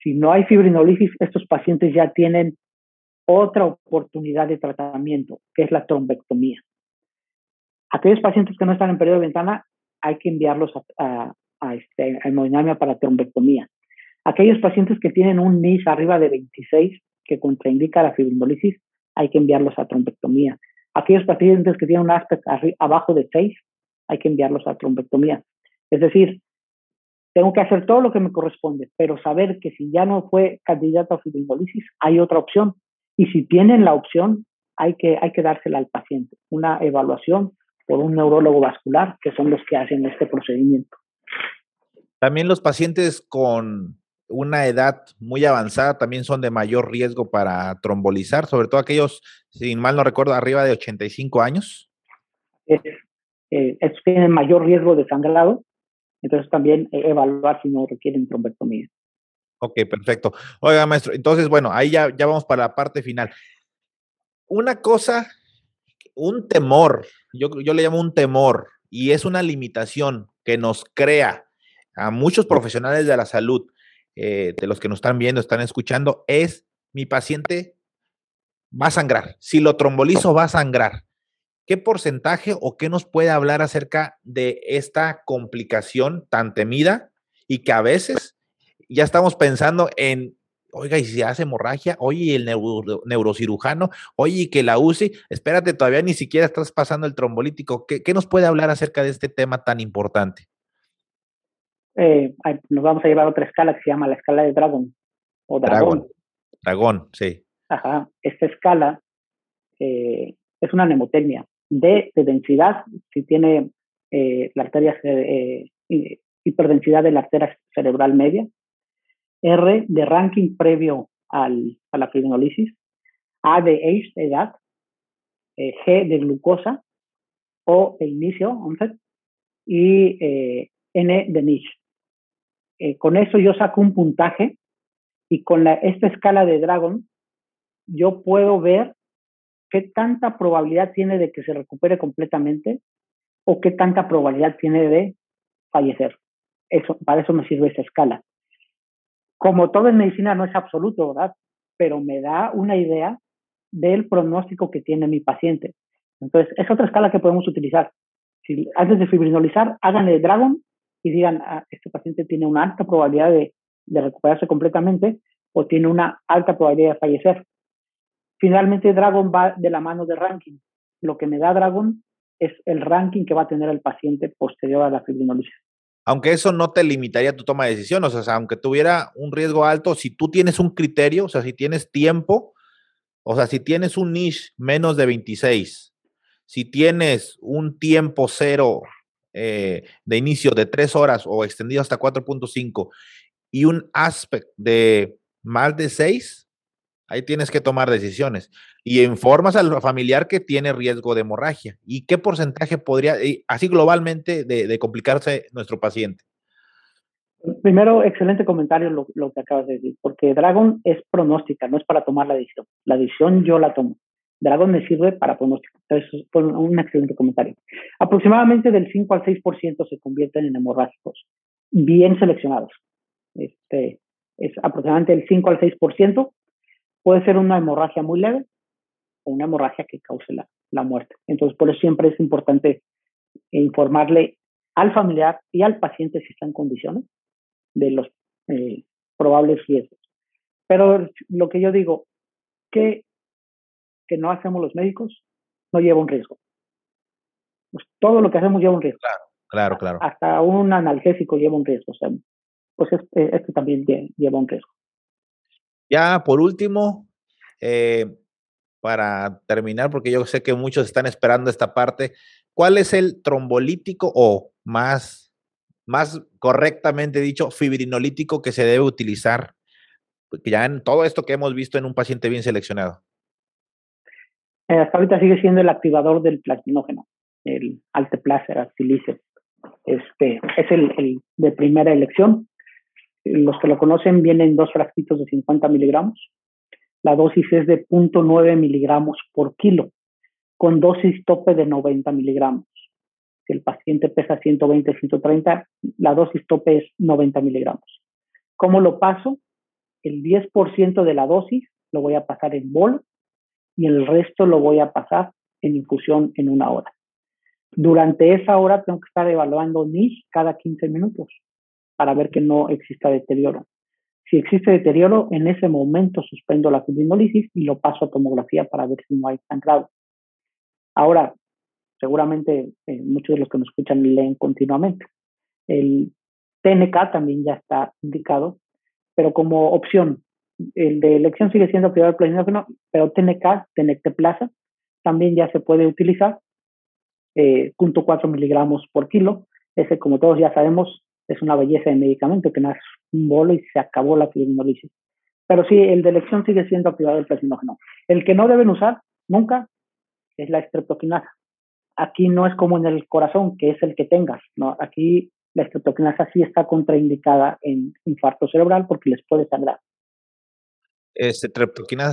Si no hay fibrinolisis, estos pacientes ya tienen otra oportunidad de tratamiento, que es la trombectomía. Aquellos pacientes que no están en periodo de ventana, hay que enviarlos a, a, este, hemodinamia para trombectomía. Aquellos pacientes que tienen un NIS arriba de 26, que contraindica la fibrinolisis, hay que enviarlos a trombectomía. Aquellos pacientes que tienen un aspecto abajo de 6, hay que enviarlos a trombectomía. Es decir, tengo que hacer todo lo que me corresponde, pero saber que si ya no fue candidato a fibrinolisis, hay otra opción. Y si tienen la opción, hay que, hay que dársela al paciente. Una evaluación por un neurólogo vascular, que son los que hacen este procedimiento. También los pacientes con una edad muy avanzada también son de mayor riesgo para trombolizar, sobre todo aquellos, si mal no recuerdo, arriba de 85 años. Es, eh, tienen mayor riesgo de sangrado, entonces también eh, evaluar si no requieren trombectomía. Ok, perfecto. Oiga, maestro, entonces, bueno, ahí ya, ya vamos para la parte final. Una cosa, un temor, yo, yo le llamo un temor, y es una limitación que nos crea a muchos profesionales de la salud eh, de los que nos están viendo, están escuchando, es mi paciente va a sangrar. Si lo trombolizo, va a sangrar. ¿Qué porcentaje o qué nos puede hablar acerca de esta complicación tan temida y que a veces ya estamos pensando en, oiga, y si hace hemorragia, oye, el neurocirujano, oye, que la UCI, espérate, todavía ni siquiera estás pasando el trombolítico. ¿Qué, ¿Qué nos puede hablar acerca de este tema tan importante? Eh, nos vamos a llevar a otra escala que se llama la escala de Dragon. O Dragón. Dragón, sí. Ajá. Esta escala eh, es una nemotecnia. D de densidad, si tiene eh, la arteria, hiperdensidad de la arteria cerebral media. R de ranking previo al, a la fibrinolisis. A de age, edad. G de glucosa. O de inicio, onset. Y N de niche. Eh, con eso yo saco un puntaje y con esta escala de Dragon yo puedo ver qué tanta probabilidad tiene de que se recupere completamente o qué tanta probabilidad tiene de fallecer. Eso, para eso me sirve esa escala. Como todo en medicina no es absoluto, ¿verdad? Pero me da una idea del pronóstico que tiene mi paciente. Entonces, es otra escala que podemos utilizar. Si, antes de fibrinolizar, háganle Dragon y digan, ah, este paciente tiene una alta probabilidad de, de recuperarse completamente o tiene una alta probabilidad de fallecer. Finalmente, Dragon va de la mano de ranking. Lo que me da Dragon es el ranking que va a tener el paciente posterior a la fibrinolisis. Aunque eso no te limitaría tu toma de decisiones, o sea, aunque tuviera un riesgo alto, si tú tienes un criterio, o sea, si tienes tiempo, o sea, si tienes un niche menos de 26, si tienes un tiempo cero eh, de inicio de 3 horas o extendido hasta 4.5 y un aspect de más de 6, ahí tienes que tomar decisiones. Y informas al familiar que tiene riesgo de hemorragia. ¿Y qué porcentaje podría, así globalmente, de, complicarse nuestro paciente? Primero, excelente comentario lo, que acabas de decir, porque Dragon es pronóstica, no es para tomar la decisión. La decisión yo la tomo. Dragon me sirve para pronóstico. Entonces, es un excelente comentario. Aproximadamente del 5 al 6% se convierten en hemorrágicos, bien seleccionados. Este, es aproximadamente el 5 al 6%. Puede ser una hemorragia muy leve o una hemorragia que cause la, la muerte. Entonces, por eso siempre es importante informarle al familiar y al paciente si está en condiciones de los eh, probables riesgos. Pero lo que yo digo, que, que no hacemos los médicos no lleva un riesgo. Pues todo lo que hacemos lleva un riesgo. Claro, claro, claro. Hasta un analgésico lleva un riesgo. O sea, pues este, este también lleva un riesgo. Ya por último, eh, para terminar, porque yo sé que muchos están esperando esta parte, ¿cuál es el trombolítico o más, más correctamente dicho, fibrinolítico que se debe utilizar ya en todo esto que hemos visto en un paciente bien seleccionado? Eh, hasta ahorita sigue siendo el activador del plasminógeno, el alteplacer, silice. Este, es el, de primera elección. Los que lo conocen vienen dos frasquitos de 50 miligramos. La dosis es de 0.9 miligramos por kilo, con dosis tope de 90 miligramos el paciente pesa 120, 130, la dosis tope es 90 miligramos. ¿Cómo lo paso? El 10% de la dosis lo voy a pasar en bol y el resto lo voy a pasar en infusión en una hora. Durante esa hora tengo que estar evaluando NIS cada 15 minutos para ver que no exista deterioro. Si existe deterioro, en ese momento suspendo la fibrinolisis y lo paso a tomografía para ver si no hay sangrado. Ahora, seguramente eh, muchos de los que nos escuchan leen continuamente. El TNK también ya está indicado, pero como opción, el de elección sigue siendo privado platinógeno, pero TNK, Tenecteplasa, también ya se puede utilizar, eh, 0.4 miligramos por kilo. Ese, como todos ya sabemos, es una belleza de medicamento que es un bolo y se acabó la fibrinolisis. Pero sí, el de elección sigue siendo privado del platinógeno. El que no deben usar nunca es la estreptoquinasa aquí no es como en el corazón, que es el que tengas, ¿no? Aquí la estreptoquinasa sí está contraindicada en infarto cerebral porque les puede sangrar. Este,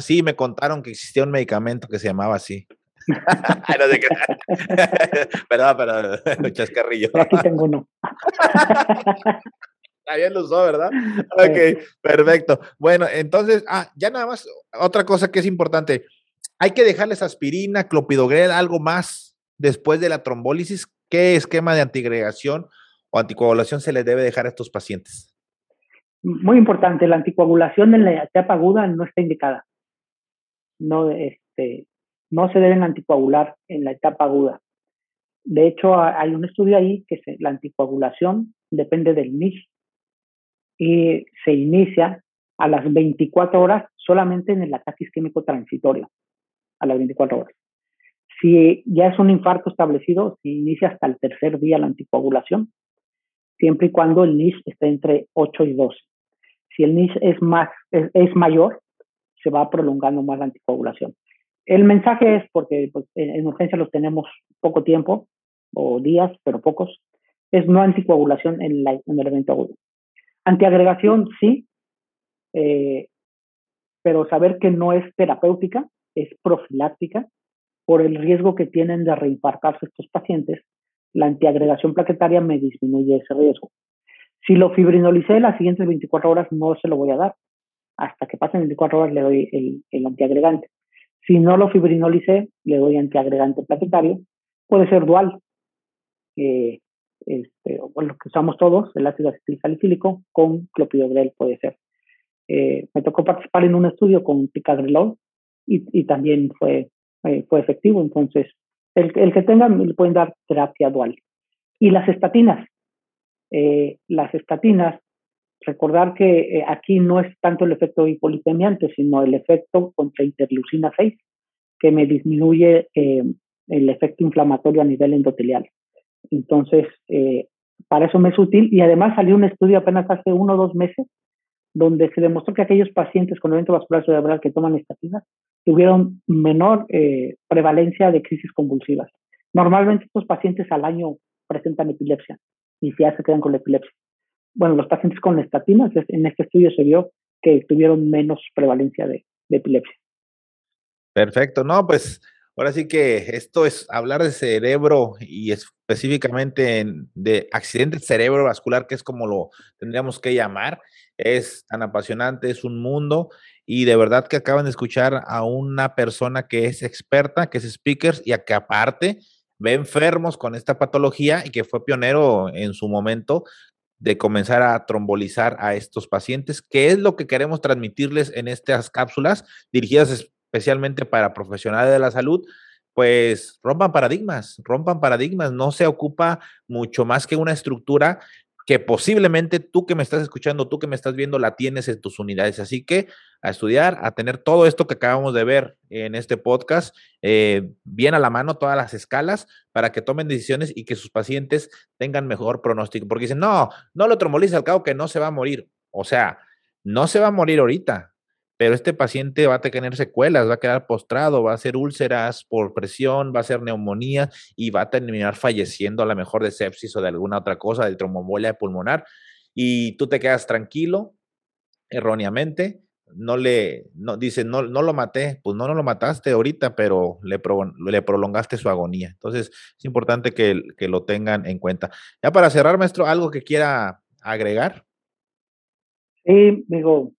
sí, me contaron que existía un medicamento que se llamaba así. perdón, pero chascarrillo. aquí tengo uno. También lo usó, ¿verdad? Ok, perfecto. Bueno, entonces, ah, ya nada más, otra cosa que es importante. Hay que dejarles aspirina, clopidogrel, algo más después de la trombólisis, ¿qué esquema de antigregación o anticoagulación se les debe dejar a estos pacientes? Muy importante, la anticoagulación en la etapa aguda no está indicada. No, este, no se deben anticoagular en la etapa aguda. De hecho, hay un estudio ahí que la anticoagulación depende del NIS y se inicia a las 24 horas solamente en el ataque isquémico transitorio, a las 24 horas. Si ya es un infarto establecido, se inicia hasta el tercer día la anticoagulación, siempre y cuando el NIS esté entre 8 y 12. Si el NIS es, más, es, mayor, se va prolongando más la anticoagulación. El mensaje es, porque pues, en, urgencia los tenemos poco tiempo, o días, pero pocos, es no anticoagulación en, en el evento agudo. Antiagregación, sí, eh, pero saber que no es terapéutica, es profiláctica por el riesgo que tienen de reinfartarse estos pacientes, la antiagregación plaquetaria me disminuye ese riesgo. Si lo fibrinolicé las siguientes 24 horas, no se lo voy a dar. Hasta que pasen 24 horas le doy el, antiagregante. Si no lo fibrinolicé, le doy antiagregante plaquetario. Puede ser dual, este, lo que usamos todos, el ácido acetil salicílico, con clopidogrel puede ser. Eh, me tocó participar en un estudio con picadrelol y, y también fue eh, fue efectivo. Entonces, el, el, que tengan, le pueden dar terapia dual. Y las estatinas. Eh, las estatinas, recordar que eh, aquí no es tanto el efecto hipolipemiante, sino el efecto contra interleucina 6, que me disminuye el efecto inflamatorio a nivel endotelial. Entonces, para eso me es útil. Y además salió un estudio apenas hace uno o dos meses donde se demostró que aquellos pacientes con evento vascular cerebral que toman estatinas tuvieron menor eh, prevalencia de crisis convulsivas. Normalmente estos pacientes al año presentan epilepsia y ya se quedan con la epilepsia. Bueno, los pacientes con estatinas, en este estudio se vio que tuvieron menos prevalencia de, epilepsia. Perfecto, no, pues ahora sí que esto es hablar de cerebro y específicamente de accidente cerebrovascular, que es como lo tendríamos que llamar, es tan apasionante, es un mundo y de verdad que acaban de escuchar a una persona que es experta, que es speaker y a que aparte ve enfermos con esta patología y que fue pionero en su momento de comenzar a trombolizar a estos pacientes, que es lo que queremos transmitirles en estas cápsulas dirigidas especialmente para profesionales de la salud, pues rompan paradigmas, rompan paradigmas, no se ocupa mucho más que una estructura que posiblemente tú que me estás escuchando, tú que me estás viendo, la tienes en tus unidades. Así que a estudiar, a tener todo esto que acabamos de ver en este podcast eh, bien a la mano, todas las escalas, para que tomen decisiones y que sus pacientes tengan mejor pronóstico. Porque dicen, no, no lo tromboliza al cabo que no se va a morir. O sea, no se va a morir ahorita, pero este paciente va a tener secuelas, va a quedar postrado, va a hacer úlceras por presión, va a hacer neumonía y va a terminar falleciendo a lo mejor de sepsis o de alguna otra cosa, de tromboembolia pulmonar. Y tú te quedas tranquilo, erróneamente, no le, no, no, no lo maté, pues no, no lo mataste ahorita, pero le, le prolongaste su agonía. Entonces, es importante que, que lo tengan en cuenta. Ya para cerrar, maestro, ¿algo que quiera agregar? Sí, digo,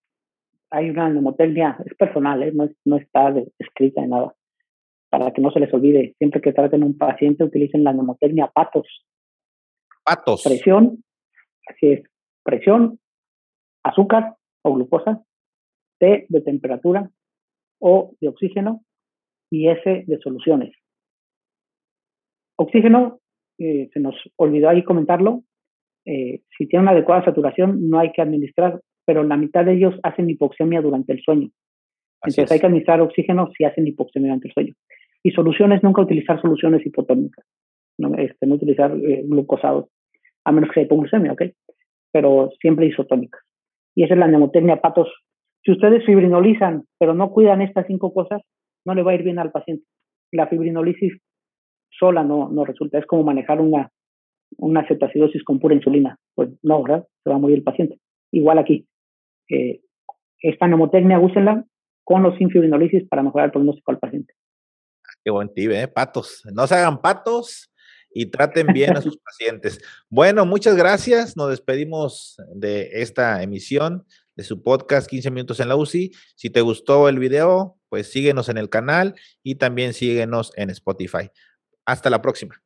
hay una neumotecnia, es personal, ¿eh? no, no está escrita en nada. Para que no se les olvide, siempre que traten un paciente, utilicen la neumotecnia patos. Patos. Presión, así es, presión, azúcar o glucosa, T de temperatura, O de oxígeno y S de soluciones. Oxígeno, eh, se nos olvidó ahí comentarlo, eh, si tiene una adecuada saturación no hay que administrar pero la mitad de ellos hacen hipoxemia durante el sueño. Entonces hay que administrar oxígeno si hacen hipoxemia durante el sueño. Y soluciones, nunca utilizar soluciones hipotónicas, no, este, no utilizar eh, glucosados, a menos que sea hipoglucemia, ¿ok? Pero siempre isotónicas. Y esa es la neumotecnia patos. Si ustedes fibrinolizan, pero no cuidan estas cinco cosas, no le va a ir bien al paciente. La fibrinolisis sola no, no resulta. Es como manejar una, una cetacidosis con pura insulina. Pues no, ¿verdad? Se va a morir el paciente. Igual aquí eh, esta neumotecnia úsenla con los sin fibrinolisis para mejorar el pronóstico al paciente. Qué buen tip, ¿eh? Patos. No se hagan patos y traten bien a sus pacientes. Bueno, muchas gracias. Nos despedimos de esta emisión de su podcast 15 minutos en la UCI. Si te gustó el video, pues síguenos en el canal y también síguenos en Spotify. Hasta la próxima.